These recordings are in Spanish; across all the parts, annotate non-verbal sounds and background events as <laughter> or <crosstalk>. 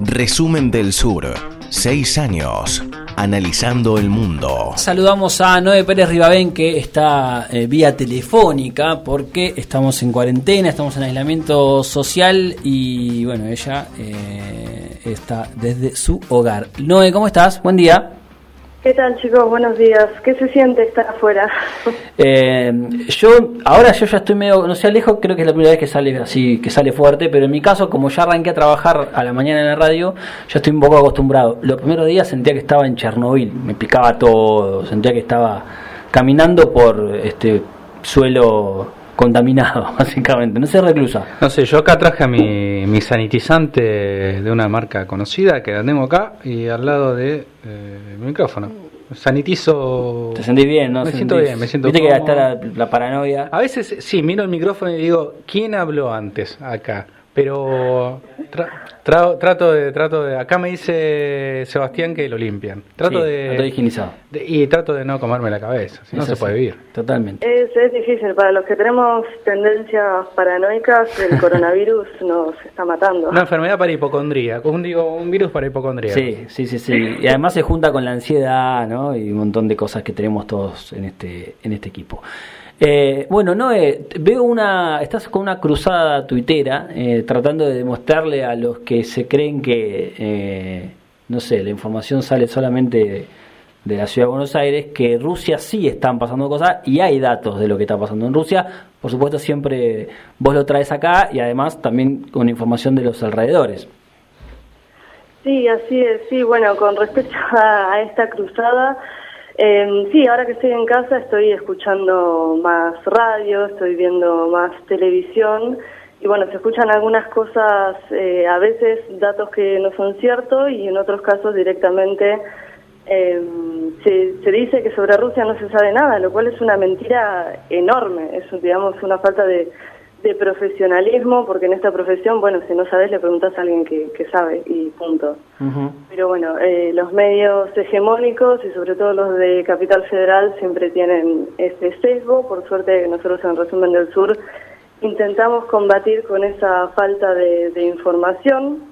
Resumen del Sur. Seis años. Analizando el mundo. Saludamos a Noé Pérez Ribabén que está eh, vía telefónica porque estamos en cuarentena, estamos en aislamiento social y bueno, ella eh, está desde su hogar. Noé, ¿cómo estás? Buen día. ¿Qué tal chicos? Buenos días. ¿Qué se siente estar afuera? <laughs> Eh, yo, ahora yo ya estoy medio, no sé, Alejo, creo que es la primera vez que sale así, que sale fuerte, pero en mi caso, como ya arranqué a trabajar a la mañana en la radio, yo estoy un poco acostumbrado. Los primeros días sentía que estaba en Chernobyl, me picaba todo, sentía que estaba caminando por este suelo contaminado, <laughs> básicamente. No sé, reclusa. No sé, yo acá traje mi, mi sanitizante de una marca conocida que la tengo acá y al lado de eh, mi micrófono. Sanitizo. Te sentís bien, ¿no? Me siento bien, me siento Viste que está la, la paranoia. A veces sí, miro el micrófono y digo, ¿quién habló antes acá? Pero tra- tra- trato de, trato de, acá me dice Sebastián que lo limpian. Trato Sí, de, higienizado. de- y trato de no comerme la cabeza, si no Es se así, puede vivir. Totalmente. Es, es difícil. Para los que tenemos tendencias paranoicas, el <laughs> coronavirus nos está matando. Una enfermedad para hipocondría, un, digo, un virus para hipocondría. Sí, sí, sí, sí. Y además se junta con la ansiedad, ¿no? Y un montón de cosas que tenemos todos en este, en este equipo. Eh, bueno, Noé, veo una, estás con una cruzada tuitera eh, tratando de demostrarle a los que se creen que, eh, no sé, la información sale solamente de la ciudad de Buenos Aires, que Rusia sí están pasando cosas y hay datos de lo que está pasando en Rusia. Por supuesto, siempre vos lo traes acá y además también con información de los alrededores. Sí, así es. Sí, bueno, con respecto <laughs> a esta cruzada, eh, sí, ahora que estoy en casa estoy escuchando más radio, estoy viendo más televisión. Y bueno, se escuchan algunas cosas, eh, a veces datos que no son ciertos y en otros casos directamente se, se dice que sobre Rusia no se sabe nada, lo cual es una mentira enorme, es digamos una falta de, de profesionalismo, porque en esta profesión, bueno, si no sabes le preguntas a alguien que, que sabe y punto. Pero bueno, eh, los medios hegemónicos y sobre todo los de Capital Federal siempre tienen ese sesgo, por suerte nosotros en Resumen del Sur intentamos combatir con esa falta de, de información.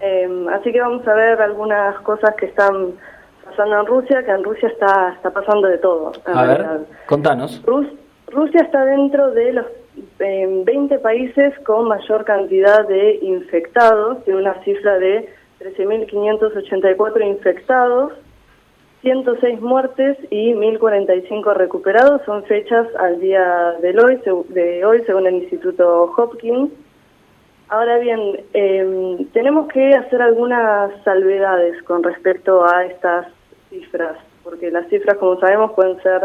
Eh, así que vamos a ver algunas cosas que están pasando en Rusia, que en Rusia está, está pasando de todo. A ver, realidad. contanos. Rus- Rusia está dentro de los eh, 20 países con mayor cantidad de infectados, tiene una cifra de 13.584 infectados, 106 muertes y 1.045 recuperados, son fechas al día de hoy, de hoy según el Instituto Hopkins. Ahora bien, eh, tenemos que hacer algunas salvedades con respecto a estas cifras, porque las cifras, como sabemos, pueden ser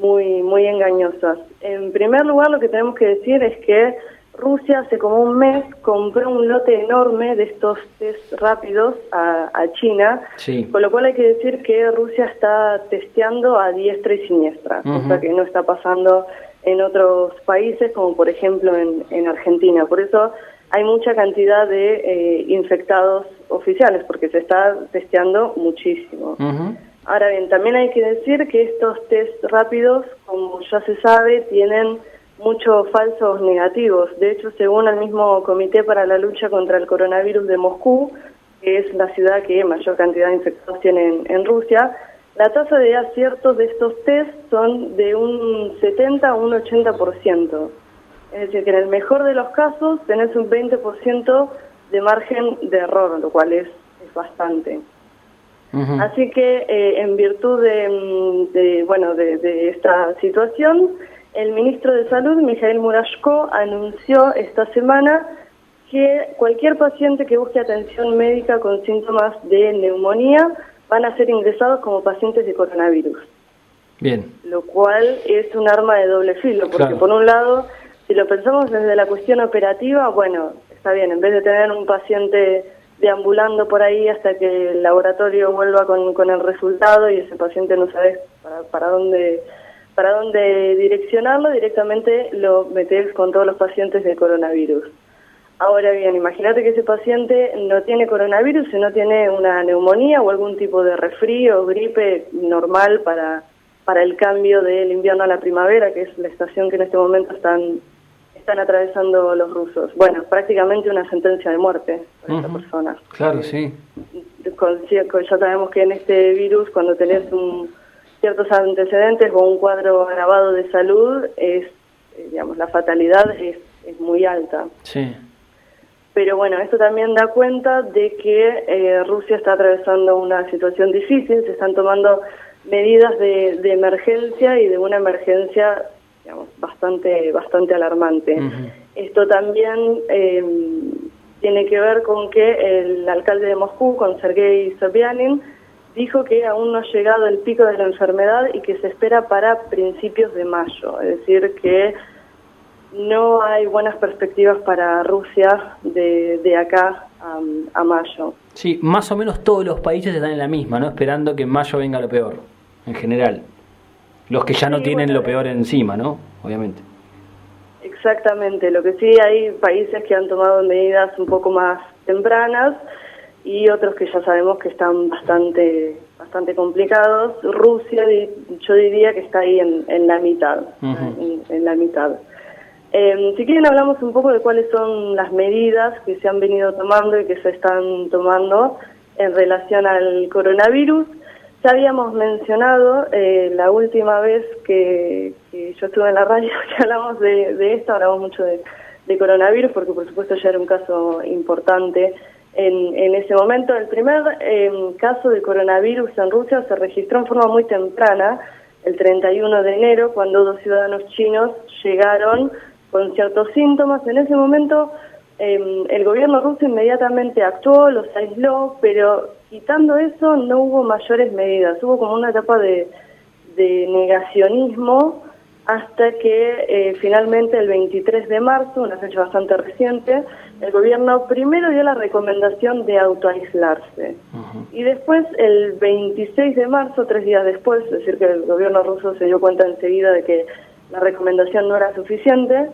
muy, muy engañosas. En primer lugar, lo que tenemos que decir es que Rusia hace como un mes compró un lote enorme de estos test rápidos a, a China, Sí. con lo cual hay que decir que Rusia está testeando a diestra y siniestra, Ujú. cosa que no está pasando en otros países, como por ejemplo en, en Argentina. Por eso hay mucha cantidad de eh, infectados oficiales, porque se está testeando muchísimo. Ahora bien, también hay que decir que estos test rápidos, como ya se sabe, tienen muchos falsos negativos. De hecho, según el mismo Comité para la Lucha contra el Coronavirus de Moscú, que es la ciudad que mayor cantidad de infectados tiene en, Rusia, la tasa de aciertos de estos test son de un 70 a un 80%. Es decir, que en el mejor de los casos tenés un 20% de margen de error, lo cual es bastante. Así que eh, en virtud de, mm, de, bueno de, de esta situación, el ministro de Salud, Mijail Murashko, anunció esta semana que cualquier paciente que busque atención médica con síntomas de neumonía van a ser ingresados como pacientes de coronavirus, Bien. lo cual es un arma de doble filo, porque Claro. por un lado, si lo pensamos desde la cuestión operativa, bueno, está bien, en vez de tener un paciente deambulando por ahí hasta que el laboratorio vuelva con, con el resultado y ese paciente no sabe para, para dónde para dónde direccionarlo, directamente lo metes con todos los pacientes de coronavirus. Ahora bien, imagínate que ese paciente no tiene coronavirus, sino tiene una neumonía o algún tipo de resfrío gripe normal para, para el cambio del invierno a la primavera, que es la estación que en este momento están, están atravesando los rusos. Bueno, prácticamente una sentencia de muerte para esta persona. Claro, sí. Con- ya sabemos que en este virus, cuando tenés un, ciertos antecedentes o un cuadro agravado de salud, es, eh, digamos, la fatalidad es, es muy alta. Sí. Pero bueno, esto también da cuenta de que eh, Rusia está atravesando una situación difícil, se están tomando medidas de, de emergencia y de una emergencia digamos, bastante, bastante alarmante. Esto también eh, tiene que ver con que el alcalde de Moscú, con Sergei Sobyanin, dijo que aún no ha llegado el pico de la enfermedad y que se espera para principios de mayo. Es decir, que no hay buenas perspectivas para Rusia de, de acá a, a mayo. Sí, más o menos todos los países están en la misma, ¿no? Esperando que en mayo venga lo peor, en general. Los que ya no Sí, tienen bueno, lo peor encima, ¿no? Obviamente. Exactamente, lo que sí hay países que han tomado medidas un poco más tempranas y otros que ya sabemos que están bastante bastante complicados. Rusia, yo diría que está ahí en, en la mitad, en, en la mitad. Eh, si quieren hablamos un poco de cuáles son las medidas que se han venido tomando y que se están tomando en relación al coronavirus. Ya habíamos mencionado eh, la última vez que, yo estuve en la radio <laughs> que hablamos de, esto, hablamos mucho de, coronavirus porque por supuesto ya era un caso importante en, en ese momento. El primer eh, caso de coronavirus en Rusia se registró en forma muy temprana, el 31 de enero, cuando dos ciudadanos chinos llegaron con ciertos síntomas. En ese momento eh, el gobierno ruso inmediatamente actuó, los aisló, pero quitando eso no hubo mayores medidas. Hubo como una etapa de, de negacionismo hasta que eh, finalmente el 23 de marzo, una fecha bastante reciente, el gobierno primero dio la recomendación de autoaislarse. Y después, el 26 de marzo, tres días después, es decir, que el gobierno ruso se dio cuenta enseguida de que la recomendación no era suficiente,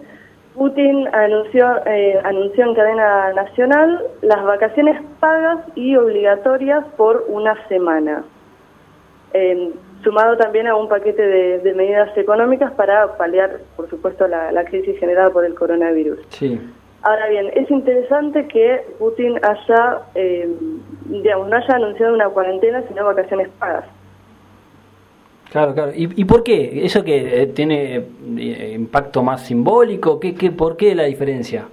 Putin anunció, eh, anunció en cadena nacional las vacaciones pagas y obligatorias por una semana, Eh, sumado también a un paquete de, de medidas económicas para paliar, por supuesto, la, la crisis generada por el coronavirus. Sí. Ahora bien, es interesante que Putin haya, eh, digamos, no haya anunciado una cuarentena, sino vacaciones pagas. Claro, claro. ¿Y, y por qué? ¿Eso que eh, tiene eh, impacto más simbólico? ¿Qué, qué, ¿Por qué la diferencia?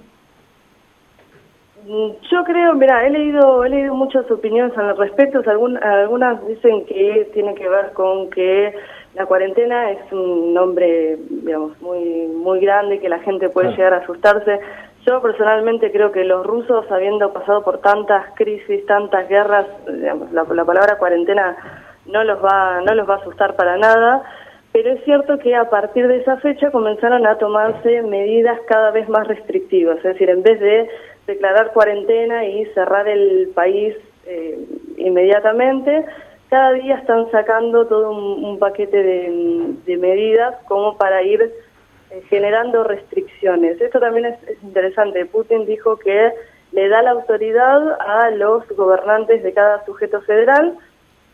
Mm, Yo creo, mira, he leído, he leído muchas opiniones al respecto. Algun- algunas dicen que tiene que ver con que la cuarentena es un nombre, digamos, muy, muy grande, que la gente puede Claro. llegar a asustarse. Yo personalmente creo que los rusos, habiendo pasado por tantas crisis, tantas guerras, digamos, la, la palabra cuarentena no los va, no los va a asustar para nada. Pero es cierto que a partir de esa fecha comenzaron a tomarse medidas cada vez más restrictivas. Es decir, en vez de declarar cuarentena y cerrar el país eh, inmediatamente, cada día están sacando todo un, paquete de, medidas como para ir eh, generando restricciones. Esto también es interesante. Putin dijo que le da la autoridad a los gobernantes de cada sujeto federal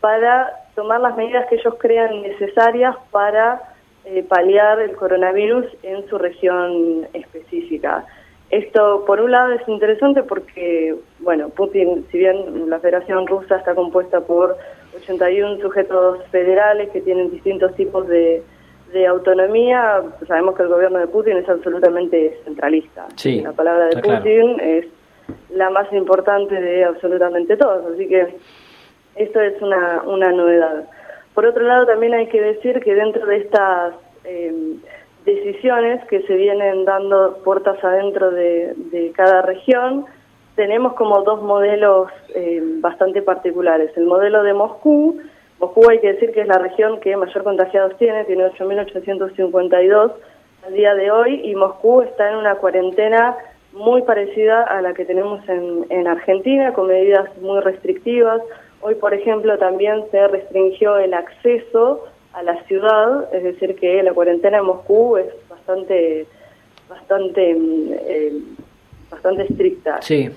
para tomar las medidas que ellos crean necesarias para eh, paliar el coronavirus en su región específica. Esto, por un lado, es interesante porque, bueno, Putin, si bien la Federación Rusa está compuesta por 81 sujetos federales que tienen distintos tipos de, de autonomía, sabemos que el gobierno de Putin es absolutamente centralista. Sí, la palabra de claro. Putin es la más importante de absolutamente todos, así que esto es una, una novedad. Por otro lado, también hay que decir que dentro de estas eh, decisiones que se vienen dando puertas adentro de, de cada región, tenemos como dos modelos eh, bastante particulares. El modelo de Moscú, Moscú hay que decir que es la región que mayor contagiados tiene, tiene 8.852 al día de hoy, y Moscú está en una cuarentena muy parecida a la que tenemos en, en Argentina, con medidas muy restrictivas. Hoy, por ejemplo, también se restringió el acceso a la ciudad, es decir, que la cuarentena en Moscú es bastante, bastante, mm, eh, bastante estricta. Sí.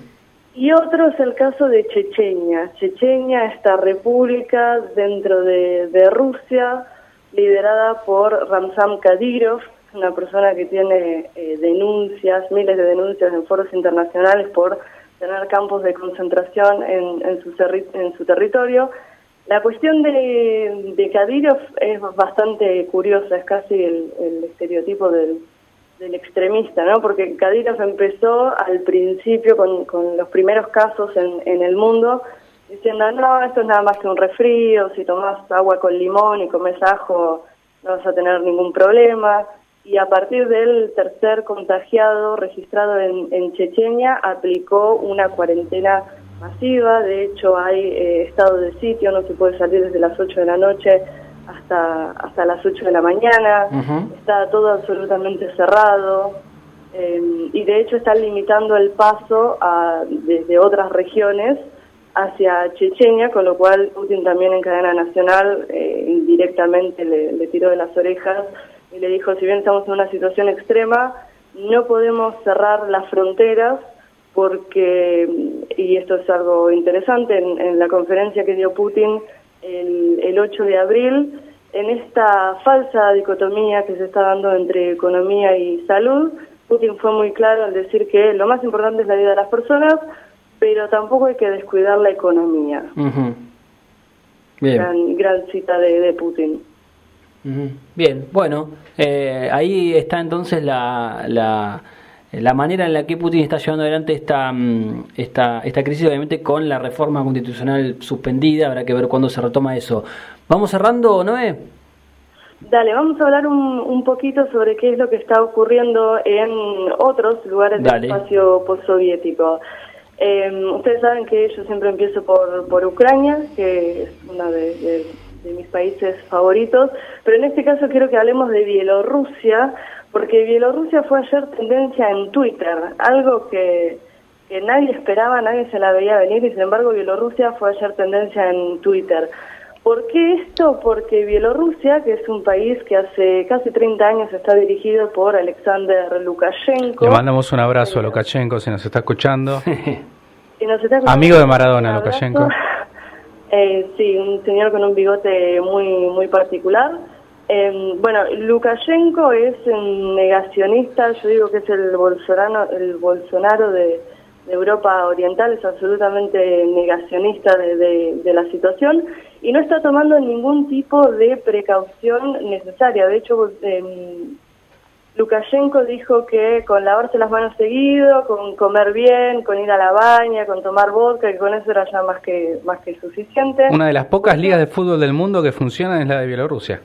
Y otro es el caso de Chechenia. Chechenia, esta república dentro de, de Rusia, liderada por Ramzan Kadyrov. una persona que tiene eh, denuncias, miles de denuncias en foros internacionales por tener campos de concentración en, su, territorio. La cuestión de, de es bastante curiosa, es casi el, estereotipo del, extremista, ¿no? Porque Kadyrov empezó al principio con, los primeros casos en, el mundo diciendo, no, esto es nada más que un resfrío, si tomas agua con limón y comes ajo no vas a tener ningún problema. Y a partir del tercer contagiado registrado en, en Chechenia, aplicó una cuarentena masiva. De hecho, hay eh, estado de sitio, no se puede salir desde las 8 de la noche hasta, hasta las 8 de la mañana. Está todo absolutamente cerrado. Eh, y de hecho están limitando el paso a, desde otras regiones hacia Chechenia, con lo cual Putin también en cadena nacional eh, indirectamente le, le, tiró de las orejas y le dijo, si bien estamos en una situación extrema, no podemos cerrar las fronteras porque, y esto es algo interesante, en, en la conferencia que dio Putin el, el 8 de abril, en esta falsa dicotomía que se está dando entre economía y salud, Putin fue muy claro al decir que lo más importante es la vida de las personas, pero tampoco hay que descuidar la economía. Bien. Gran, cita de, Putin. Bien, bueno, eh, ahí está entonces la, la, la, manera en la que Putin está llevando adelante esta, mm, esta, esta crisis, obviamente con la reforma constitucional suspendida, habrá que ver cuándo se retoma eso. ¿Vamos cerrando, Noé? Dale, vamos a hablar un, un poquito sobre qué es lo que está ocurriendo en otros lugares del espacio postsoviético. Eh, ustedes saben que yo siempre empiezo por, por Ucrania, que es uno de, mis países favoritos, pero en este caso quiero que hablemos de Bielorrusia, porque Bielorrusia fue ayer tendencia en Twitter, algo que, que nadie esperaba, nadie se la veía venir, y sin embargo Bielorrusia fue ayer tendencia en Twitter. ¿Por qué esto? Porque Bielorrusia, que es un país que hace casi 30 años está dirigido por Alexander Lukashenko. Le mandamos un abrazo a Lukashenko si nos está escuchando. <laughs> Amigo de Maradona, Lukashenko. <laughs> Eh, sí, un señor con un bigote muy, muy particular. Eh, bueno, Lukashenko es un negacionista, yo digo que es el Bolsonaro, el Bolsonaro de Europa Oriental es absolutamente negacionista de, la situación y no está tomando ningún tipo de precaución necesaria. De hecho, eh, Lukashenko dijo que con lavarse las manos seguido, con comer bien, con ir a la baña, con tomar vodka, que con eso era ya más que, más que suficiente. Una de las pocas ligas de fútbol del mundo que funcionan es la de Bielorrusia.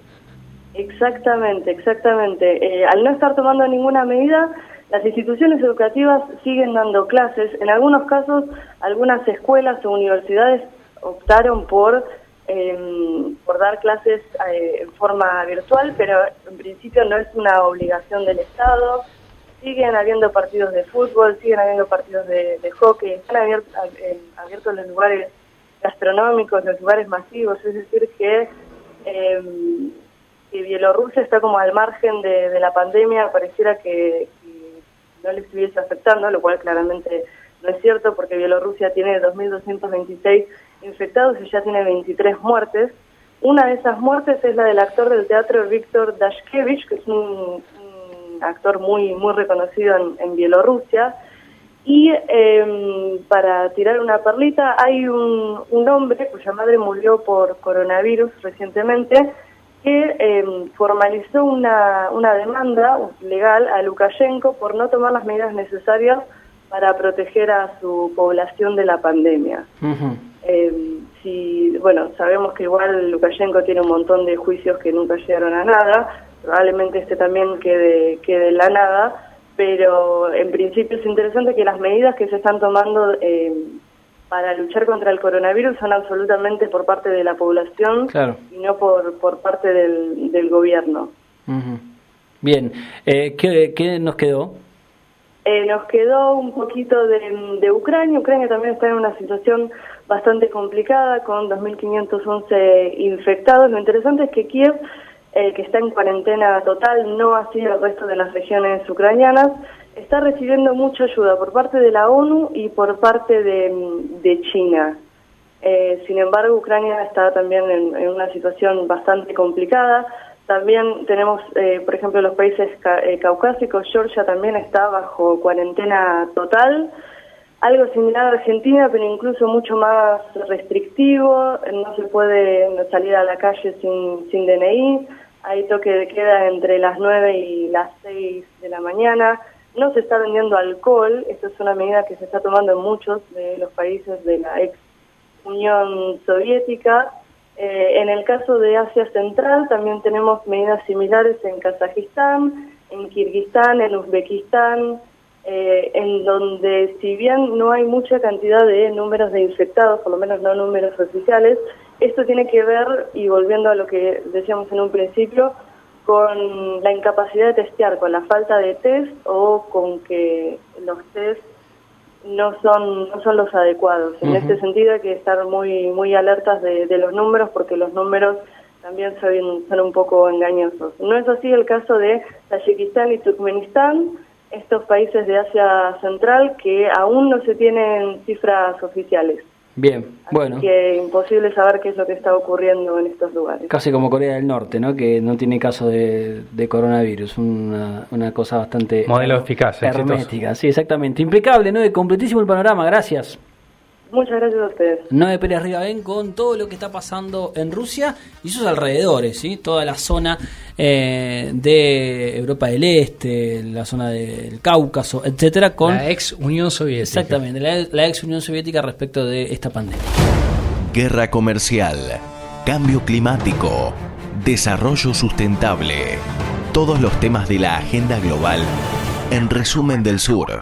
Exactamente, exactamente. Eh, al no estar tomando ninguna medida, las instituciones educativas siguen dando clases. En algunos casos, algunas escuelas o universidades optaron por, em, por dar clases eh, en forma virtual, pero en principio no es una obligación del Estado. Siguen habiendo partidos de fútbol, siguen habiendo partidos de, hockey, están abiertos, los lugares gastronómicos, los lugares masivos, es decir, que, que Bielorrusia está como al margen de, la pandemia, pareciera que, no le estuviese afectando, lo cual claramente no es cierto porque Bielorrusia tiene 2.226 infectados y ya tiene 23 muertes. Una de esas muertes es la del actor del teatro Víctor Dashkevich, que es un, actor muy muy reconocido en, Bielorrusia. Y em, para tirar una perlita, hay un, un hombre cuya madre murió por coronavirus recientemente, que em, formalizó una, una demanda legal a Lukashenko por no tomar las medidas necesarias para proteger a su población de la pandemia. Em, si, bueno, sabemos que igual Lukashenko tiene un montón de juicios que nunca llegaron a nada, probablemente este también quede, quede en la nada, pero en principio es interesante que las medidas que se están tomando eh, para luchar contra el coronavirus son absolutamente por parte de la población y no por, por parte del, del gobierno. Bien, eh, ¿qué, nos quedó? Eh, nos quedó un poquito de, Ucrania. Ucrania también está en una situación bastante complicada con 2.511 infectados. Lo interesante es que Kiev, eh, que está en cuarentena total, no sido el resto de las regiones ucranianas está recibiendo mucha ayuda por parte de la ONU y por parte de, China. Eh, sin embargo, Ucrania está también en, una situación bastante complicada. También tenemos, eh, por ejemplo, los países eh, caucásicos, Georgia también está bajo cuarentena total, algo similar a Argentina, pero incluso mucho más restrictivo, no se puede salir a la calle sin, sin DNI, hay toque de queda entre las 9 y las 6 de la mañana, no se está vendiendo alcohol, esto es una medida que se está tomando en muchos de los países de la ex Unión Soviética, eh, en el caso de Asia Central también tenemos medidas similares en Kazajistán, en Kirguistán, en Uzbekistán, eh, en donde si bien no hay mucha cantidad de números de infectados, por lo menos no números oficiales, esto tiene que ver, y volviendo a lo que decíamos en un principio, con la incapacidad de testear, con la falta de test o con que los test no son no son los adecuados. En este sentido hay que estar muy muy alertas de, los números porque los números también son, son un poco engañosos. No es así el caso de Tayikistán y Turkmenistán, estos países de Asia Central que aún no se tienen cifras oficiales. Bien, bueno. que imposible saber qué es lo que está ocurriendo en estos lugares. Casi como Corea del Norte, ¿no? Que no tiene caso de, coronavirus, una, una, cosa bastante... Modelo eficaz, hermética, sí, exactamente. Impecable, ¿no? Completísimo el panorama, gracias. Muchas gracias a ustedes. Noé Pérez ven con todo lo que está pasando en Rusia y sus alrededores, ¿sí? Toda la zona eh, de Europa del Este, la zona del Cáucaso, etcétera, con la ex Unión Soviética. Exactamente, la, ex Unión Soviética respecto de esta pandemia. Guerra comercial, cambio climático, desarrollo sustentable, todos los temas de la agenda global en resumen del sur.